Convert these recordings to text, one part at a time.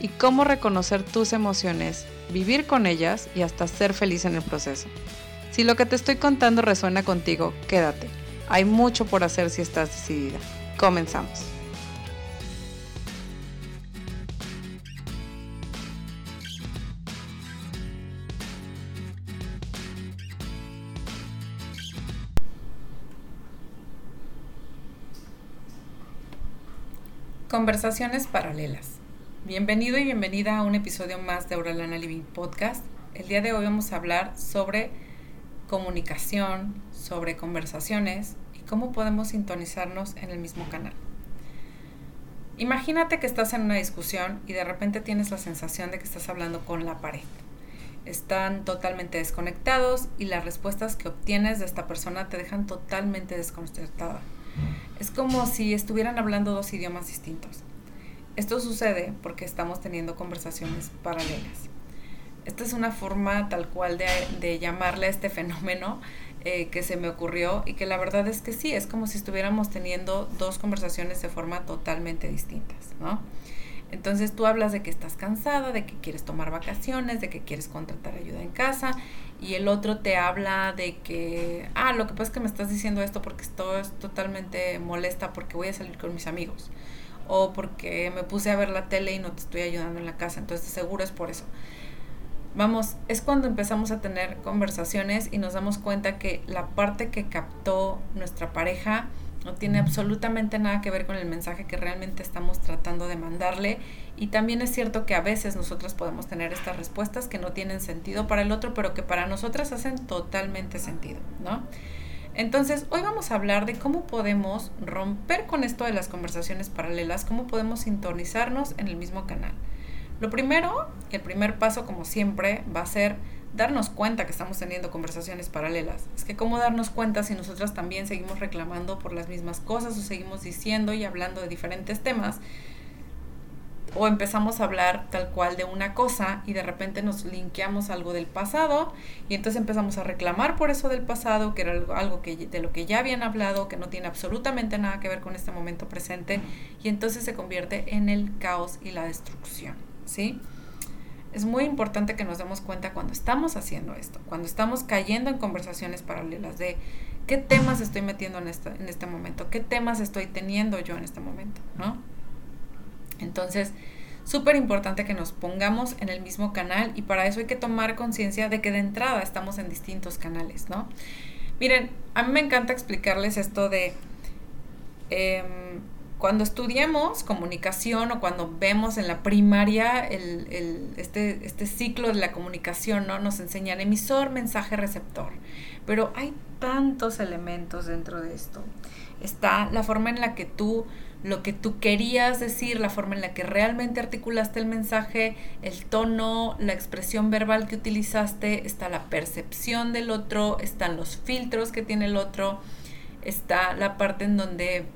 y cómo reconocer tus emociones, vivir con ellas y hasta ser feliz en el proceso. Si lo que te estoy contando resuena contigo, quédate. Hay mucho por hacer si estás decidida. Comenzamos. Conversaciones paralelas. Bienvenido y bienvenida a un episodio más de Auralana Living Podcast. El día de hoy vamos a hablar sobre comunicación, sobre conversaciones y cómo podemos sintonizarnos en el mismo canal. Imagínate que estás en una discusión y de repente tienes la sensación de que estás hablando con la pared. Están totalmente desconectados y las respuestas que obtienes de esta persona te dejan totalmente desconcertada. Es como si estuvieran hablando dos idiomas distintos. Esto sucede porque estamos teniendo conversaciones paralelas. Esta es una forma tal cual de, llamarle a este fenómeno eh, que se me ocurrió y que la verdad es que sí, es como si estuviéramos teniendo dos conversaciones de forma totalmente distintas, ¿no? Entonces tú hablas de que estás cansada, de que quieres tomar vacaciones, de que quieres contratar ayuda en casa y el otro te habla de que, ah, lo que pasa es que me estás diciendo esto porque estoy totalmente molesta porque voy a salir con mis amigos o porque me puse a ver la tele y no te estoy ayudando en la casa, entonces seguro es por eso. Vamos, es cuando empezamos a tener conversaciones y nos damos cuenta que la parte que captó nuestra pareja no tiene absolutamente nada que ver con el mensaje que realmente estamos tratando de mandarle. Y también es cierto que a veces nosotros podemos tener estas respuestas que no tienen sentido para el otro, pero que para nosotras hacen totalmente sentido, ¿no? Entonces, hoy vamos a hablar de cómo podemos romper con esto de las conversaciones paralelas, cómo podemos sintonizarnos en el mismo canal. Lo primero, el primer paso, como siempre, va a ser darnos cuenta que estamos teniendo conversaciones paralelas. Es que cómo darnos cuenta si nosotras también seguimos reclamando por las mismas cosas o seguimos diciendo y hablando de diferentes temas o empezamos a hablar tal cual de una cosa y de repente nos linkeamos algo del pasado y entonces empezamos a reclamar por eso del pasado, que era algo, que, de lo que ya habían hablado, que no tiene absolutamente nada que ver con este momento presente y entonces se convierte en el caos y la destrucción, ¿sí? Es muy importante que nos demos cuenta cuando estamos haciendo esto, cuando estamos cayendo en conversaciones paralelas de qué temas estoy metiendo en este, en este momento, qué temas estoy teniendo yo en este momento, ¿no? Entonces, súper importante que nos pongamos en el mismo canal y para eso hay que tomar conciencia de que de entrada estamos en distintos canales, ¿no? Miren, a mí me encanta explicarles esto de em, cuando estudiamos comunicación o cuando vemos en la primaria este, este ciclo de la comunicación, ¿no? Nos enseñan emisor, mensaje, receptor. Pero hay tantos elementos dentro de esto. Está la forma en la que tú lo que tú querías decir, la forma en la que realmente articulaste el mensaje, el tono, la expresión verbal que utilizaste, está la percepción del otro, están los filtros que tiene el otro, está la parte en donde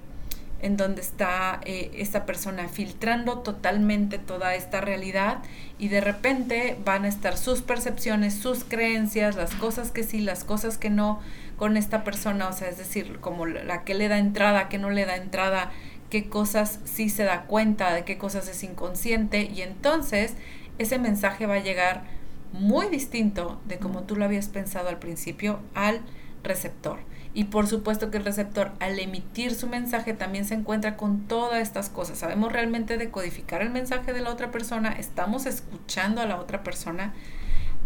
en donde está eh, esta persona filtrando totalmente toda esta realidad y de repente van a estar sus percepciones, sus creencias, las cosas que sí, las cosas que no con esta persona, o sea, es decir, como la que le da entrada, que no le da entrada, qué cosas sí se da cuenta, de qué cosas es inconsciente y entonces ese mensaje va a llegar muy distinto de como tú lo habías pensado al principio al receptor. Y por supuesto que el receptor al emitir su mensaje también se encuentra con todas estas cosas. Sabemos realmente decodificar el mensaje de la otra persona, estamos escuchando a la otra persona.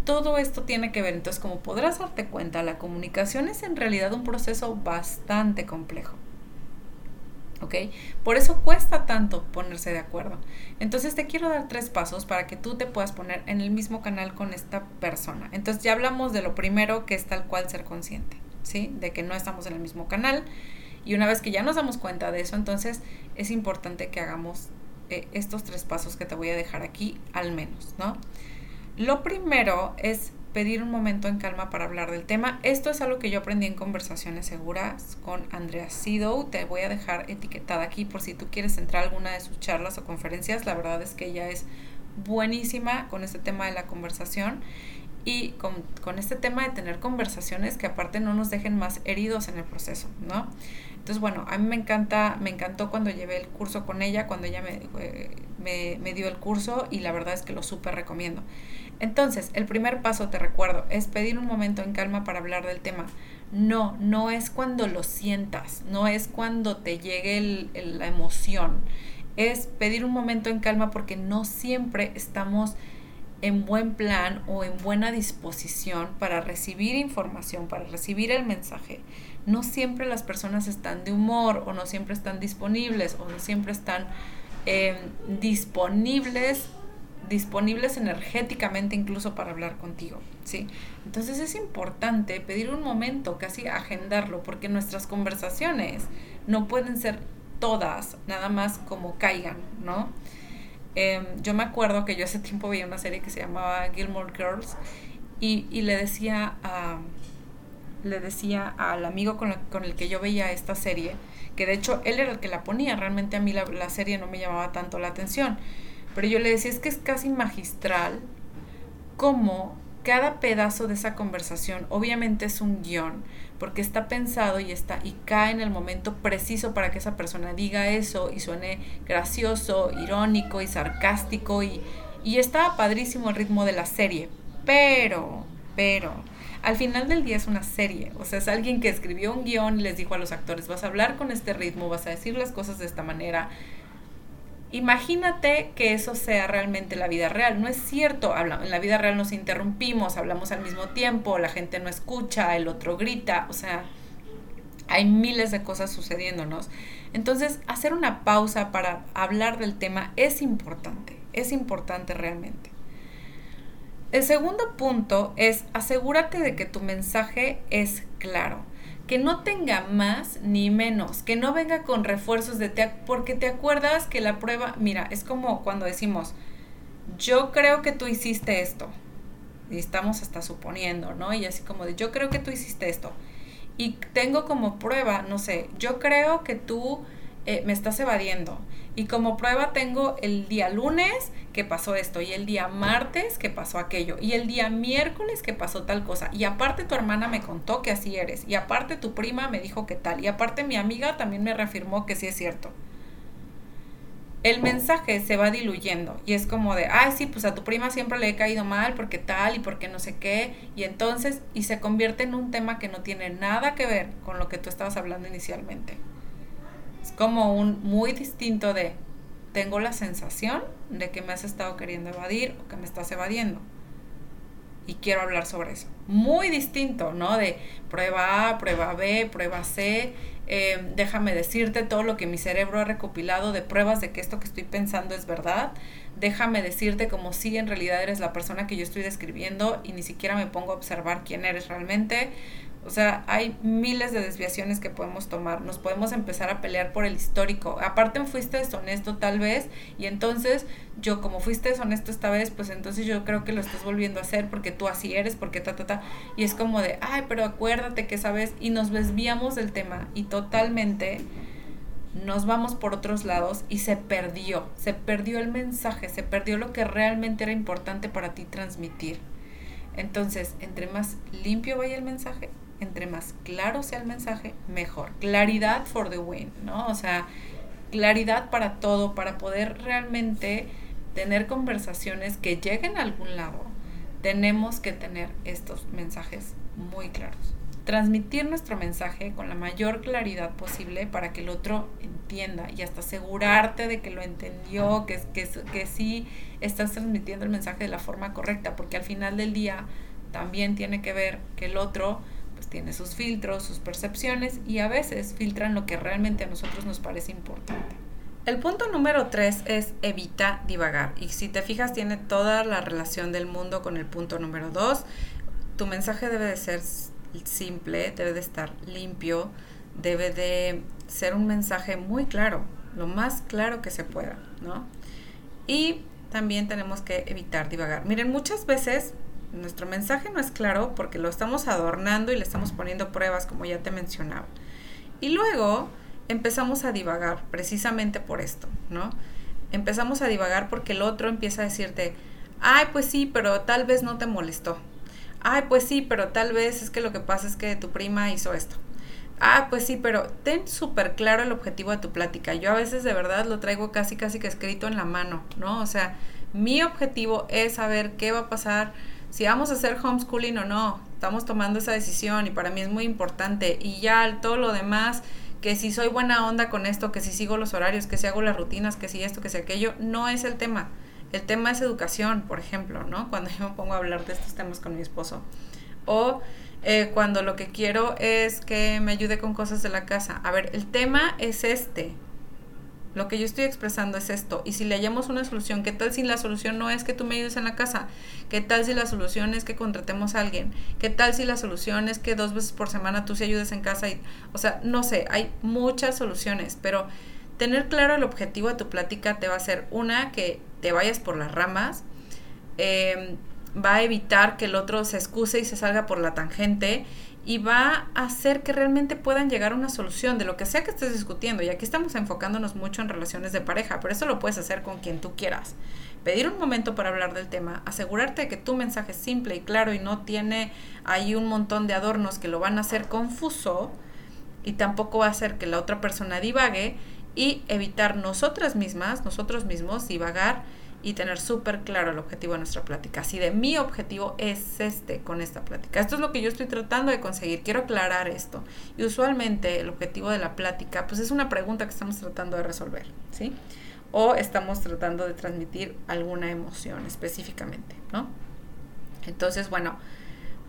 Todo esto tiene que ver, entonces como podrás darte cuenta, la comunicación es en realidad un proceso bastante complejo. ¿Ok? Por eso cuesta tanto ponerse de acuerdo. Entonces te quiero dar tres pasos para que tú te puedas poner en el mismo canal con esta persona. Entonces ya hablamos de lo primero que es tal cual ser consciente, ¿sí? De que no estamos en el mismo canal. Y una vez que ya nos damos cuenta de eso, entonces es importante que hagamos eh, estos tres pasos que te voy a dejar aquí al menos, ¿no? Lo primero es pedir un momento en calma para hablar del tema. Esto es algo que yo aprendí en conversaciones seguras con Andrea Sido. Te voy a dejar etiquetada aquí por si tú quieres entrar a alguna de sus charlas o conferencias. La verdad es que ella es buenísima con este tema de la conversación y con, con, este tema de tener conversaciones que aparte no nos dejen más heridos en el proceso, ¿no? Entonces, bueno, a mí me encanta, me encantó cuando llevé el curso con ella, cuando ella me, me dio el curso y la verdad es que lo súper recomiendo. Entonces, el primer paso, te recuerdo, es pedir un momento en calma para hablar del tema. No, no es cuando lo sientas, no es cuando te llegue el, la emoción, es pedir un momento en calma porque no siempre estamos en buen plan o en buena disposición para recibir información, para recibir el mensaje. No siempre las personas están de humor o no siempre están disponibles o no siempre están eh, disponibles disponibles energéticamente incluso para hablar contigo, ¿sí? Entonces es importante pedir un momento, casi agendarlo, porque nuestras conversaciones no pueden ser todas, nada más como caigan, ¿no? Em, yo me acuerdo que yo hace tiempo veía una serie que se llamaba Gilmore Girls y, y le decía a le decía al amigo con, con, el que yo veía esta serie, que de hecho él era el que la ponía, realmente a mí la, la serie no me llamaba tanto la atención, pero yo le decía, es que es casi magistral como cada pedazo de esa conversación obviamente es un guion, porque está pensado y está y cae en el momento preciso para que esa persona diga eso y suene gracioso, irónico y sarcástico y, y está padrísimo el ritmo de la serie. Pero, pero, al final del día es una serie, o sea, es alguien que escribió un guion y les dijo a los actores, vas a hablar con este ritmo, vas a decir las cosas de esta manera, Imagínate que eso sea realmente la vida real. No es cierto, en la vida real nos interrumpimos, hablamos al mismo tiempo, la gente no escucha, el otro grita, o sea, hay miles de cosas sucediéndonos. Entonces, hacer una pausa para hablar del tema es importante, es importante realmente. El segundo punto es asegúrate de que tu mensaje es claro que no tenga más ni menos, que no venga con refuerzos de te, porque te acuerdas que la prueba, mira, es como cuando decimos, yo creo que tú hiciste esto, y estamos hasta suponiendo, ¿no? Y así como de, yo creo que tú hiciste esto, y tengo como prueba, no sé, yo creo que tú eh, me estás evadiendo, y como prueba tengo el día lunes que pasó esto y el día martes que pasó aquello y el día miércoles que pasó tal cosa. Y aparte tu hermana me contó que así eres y aparte tu prima me dijo que tal y aparte mi amiga también me reafirmó que sí es cierto. El mensaje se va diluyendo y es como de, ay, sí, pues a tu prima siempre le he caído mal porque tal y porque no sé qué. Y entonces, y se convierte en un tema que no tiene nada que ver con lo que tú estabas hablando inicialmente. Como un muy distinto de, tengo la sensación de que me has estado queriendo evadir o que me estás evadiendo. Y quiero hablar sobre eso. Muy distinto, ¿no? De prueba A, prueba B, prueba C. Em, déjame decirte todo lo que mi cerebro ha recopilado de pruebas de que esto que estoy pensando es verdad. Déjame decirte como si en realidad eres la persona que yo estoy describiendo y ni siquiera me pongo a observar quién eres realmente. O sea, hay miles de desviaciones que podemos tomar. Nos podemos empezar a pelear por el histórico. Aparte fuiste deshonesto tal vez y entonces yo como fuiste deshonesto esta vez, pues entonces yo creo que lo estás volviendo a hacer porque tú así eres, porque ta, ta, ta. Y es como de, ay, pero acuérdate que sabes y nos desviamos del tema y totalmente nos vamos por otros lados y se perdió, se perdió el mensaje, se perdió lo que realmente era importante para ti transmitir. Entonces, entre más limpio vaya el mensaje, entre más claro sea el mensaje, mejor. Claridad for the win, ¿no? O sea, claridad para todo, para poder realmente tener conversaciones que lleguen a algún lado, tenemos que tener estos mensajes muy claros. Transmitir nuestro mensaje con la mayor claridad posible para que el otro entienda y hasta asegurarte de que lo entendió, que, que, que sí estás transmitiendo el mensaje de la forma correcta, porque al final del día también tiene que ver que el otro pues tiene sus filtros, sus percepciones y a veces filtran lo que realmente a nosotros nos parece importante. El punto número tres es evita divagar. Y si te fijas, tiene toda la relación del mundo con el punto número dos. Tu mensaje debe de ser simple, debe de estar limpio, debe de ser un mensaje muy claro, lo más claro que se pueda, ¿no? Y también tenemos que evitar divagar. Miren, muchas veces nuestro mensaje no es claro porque lo estamos adornando y le estamos poniendo pruebas, como ya te mencionaba. Y luego empezamos a divagar, precisamente por esto, ¿no? Empezamos a divagar porque el otro empieza a decirte, ay, pues sí, pero tal vez no te molestó. Ay, pues sí, pero tal vez es que lo que pasa es que tu prima hizo esto. Ah, pues sí, pero ten súper claro el objetivo de tu plática. Yo a veces de verdad lo traigo casi, casi que escrito en la mano, ¿no? O sea, mi objetivo es saber qué va a pasar, si vamos a hacer homeschooling o no. Estamos tomando esa decisión y para mí es muy importante. Y ya todo lo demás, que si soy buena onda con esto, que si sigo los horarios, que si hago las rutinas, que si esto, que si aquello, no es el tema. El tema es educación, por ejemplo, ¿no? Cuando yo me pongo a hablar de estos temas con mi esposo. O eh, cuando lo que quiero es que me ayude con cosas de la casa. A ver, el tema es este. Lo que yo estoy expresando es esto. Y si le hallamos una solución, ¿qué tal si la solución no es que tú me ayudes en la casa? ¿Qué tal si la solución es que contratemos a alguien? ¿Qué tal si la solución es que dos veces por semana tú sí ayudes en casa? Y, o sea, no sé, hay muchas soluciones, pero tener claro el objetivo de tu plática te va a hacer una que te vayas por las ramas. Eh, va a evitar que el otro se excuse y se salga por la tangente y va a hacer que realmente puedan llegar a una solución de lo que sea que estés discutiendo. Y aquí estamos enfocándonos mucho en relaciones de pareja, pero eso lo puedes hacer con quien tú quieras. Pedir un momento para hablar del tema, asegurarte de que tu mensaje es simple y claro y no tiene ahí un montón de adornos que lo van a hacer confuso y tampoco va a hacer que la otra persona divague y evitar nosotras mismas, nosotros mismos divagar y tener súper claro el objetivo de nuestra plática. Así de mi objetivo es este con esta plática. Esto es lo que yo estoy tratando de conseguir. Quiero aclarar esto. Y usualmente el objetivo de la plática, pues es una pregunta que estamos tratando de resolver, ¿sí? O estamos tratando de transmitir alguna emoción específicamente, ¿no? Entonces, bueno,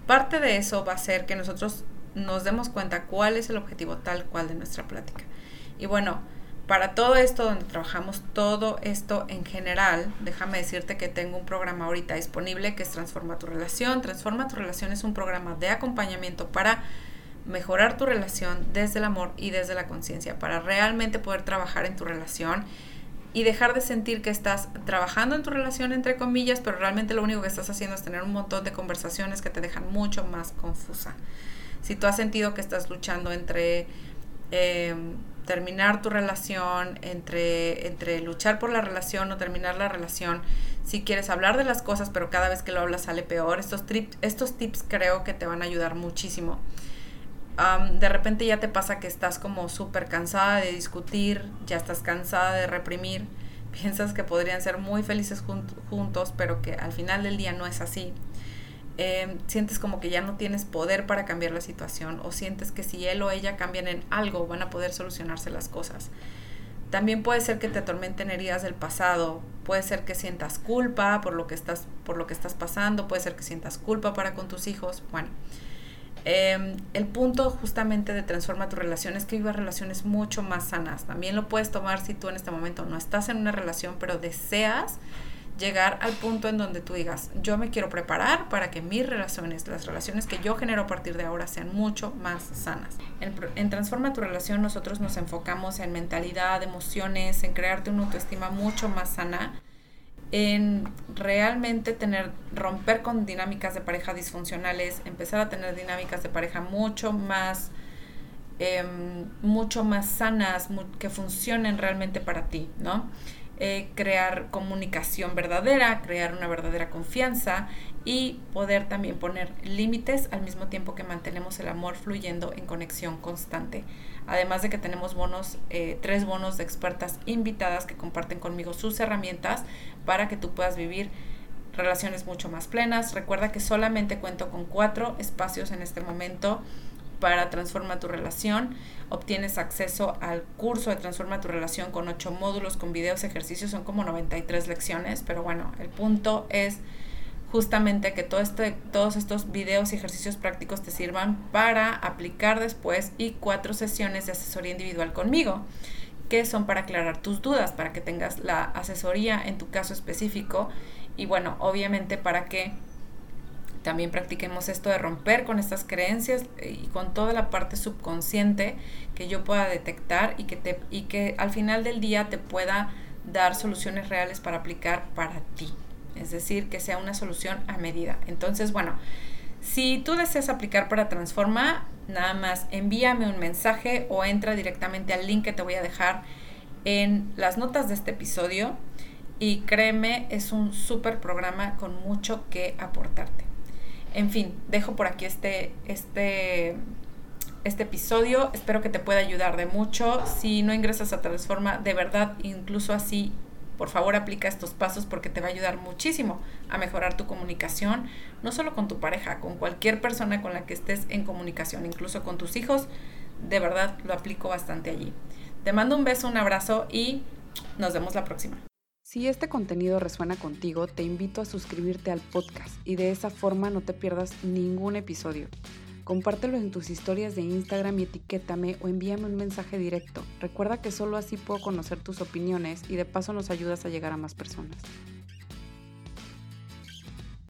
parte de eso va a ser que nosotros nos demos cuenta cuál es el objetivo tal cual de nuestra plática. Y bueno, para todo esto, donde trabajamos todo esto en general, déjame decirte que tengo un programa ahorita disponible que es Transforma tu Relación. Transforma tu Relación es un programa de acompañamiento para mejorar tu relación desde el amor y desde la conciencia, para realmente poder trabajar en tu relación y dejar de sentir que estás trabajando en tu relación, entre comillas, pero realmente lo único que estás haciendo es tener un montón de conversaciones que te dejan mucho más confusa. Si tú has sentido que estás luchando entre... Eh, terminar tu relación, entre, entre luchar por la relación o terminar la relación, si quieres hablar de las cosas, pero cada vez que lo hablas sale peor, estos, estos tips creo que te van a ayudar muchísimo. de repente ya te pasa que estás como súper cansada de discutir, ya estás cansada de reprimir, piensas que podrían ser muy felices juntos, pero que al final del día no es así. Em, sientes como que ya no tienes poder para cambiar la situación o sientes que si él o ella cambian en algo van a poder solucionarse las cosas. También puede ser que te atormenten heridas del pasado, puede ser que sientas culpa por lo que estás, por lo que estás pasando, puede ser que sientas culpa para con tus hijos. Bueno, em, el punto justamente de transforma tu relación es que vivas relaciones mucho más sanas. También lo puedes tomar si tú en este momento no estás en una relación, pero deseas llegar al punto en donde tú digas, yo me quiero preparar para que mis relaciones, las relaciones que yo genero a partir de ahora sean mucho más sanas. En, Transforma tu relación nosotros nos enfocamos en mentalidad, emociones, en crearte una autoestima mucho más sana, en realmente tener, romper con dinámicas de pareja disfuncionales, empezar a tener dinámicas de pareja mucho más... Em, mucho más sanas, que funcionen realmente para ti, ¿no? Eh, crear comunicación verdadera, crear una verdadera confianza y poder también poner límites al mismo tiempo que mantenemos el amor fluyendo en conexión constante. Además de que tenemos bonos, eh, tres bonos de expertas invitadas que comparten conmigo sus herramientas para que tú puedas vivir relaciones mucho más plenas. Recuerda que solamente cuento con cuatro espacios en este momento para Transforma tu Relación. Obtienes acceso al curso de Transforma tu Relación con ocho módulos, con videos, ejercicios, son como 93 lecciones, pero bueno, el punto es justamente que todo este, todos estos videos y ejercicios prácticos te sirvan para aplicar después y cuatro sesiones de asesoría individual conmigo que son para aclarar tus dudas, para que tengas la asesoría en tu caso específico y bueno, obviamente para que también practiquemos esto de romper con estas creencias eh, y con toda la parte subconsciente que yo pueda detectar y que, te, y que al final del día te pueda dar soluciones reales para aplicar para ti. es decir, que sea una solución a medida. Entonces, bueno, si tú deseas aplicar para Transforma, nada más envíame un mensaje o entra directamente al link que te voy a dejar en las notas de este episodio y créeme, es un súper programa con mucho que aportarte. En fin, dejo por aquí este, este, este episodio. Espero que te pueda ayudar de mucho. Si no ingresas a Transforma, de verdad, incluso así, por favor aplica estos pasos porque te va a ayudar muchísimo a mejorar tu comunicación, no solo con tu pareja, con cualquier persona con la que estés en comunicación, incluso con tus hijos. De verdad, lo aplico bastante allí. Te mando un beso, un abrazo y nos vemos la próxima. Si este contenido resuena contigo, te invito a suscribirte al podcast y de esa forma no te pierdas ningún episodio. Compártelo en tus historias de Instagram y etiquétame o envíame un mensaje directo. Recuerda que solo así puedo conocer tus opiniones y de paso nos ayudas a llegar a más personas.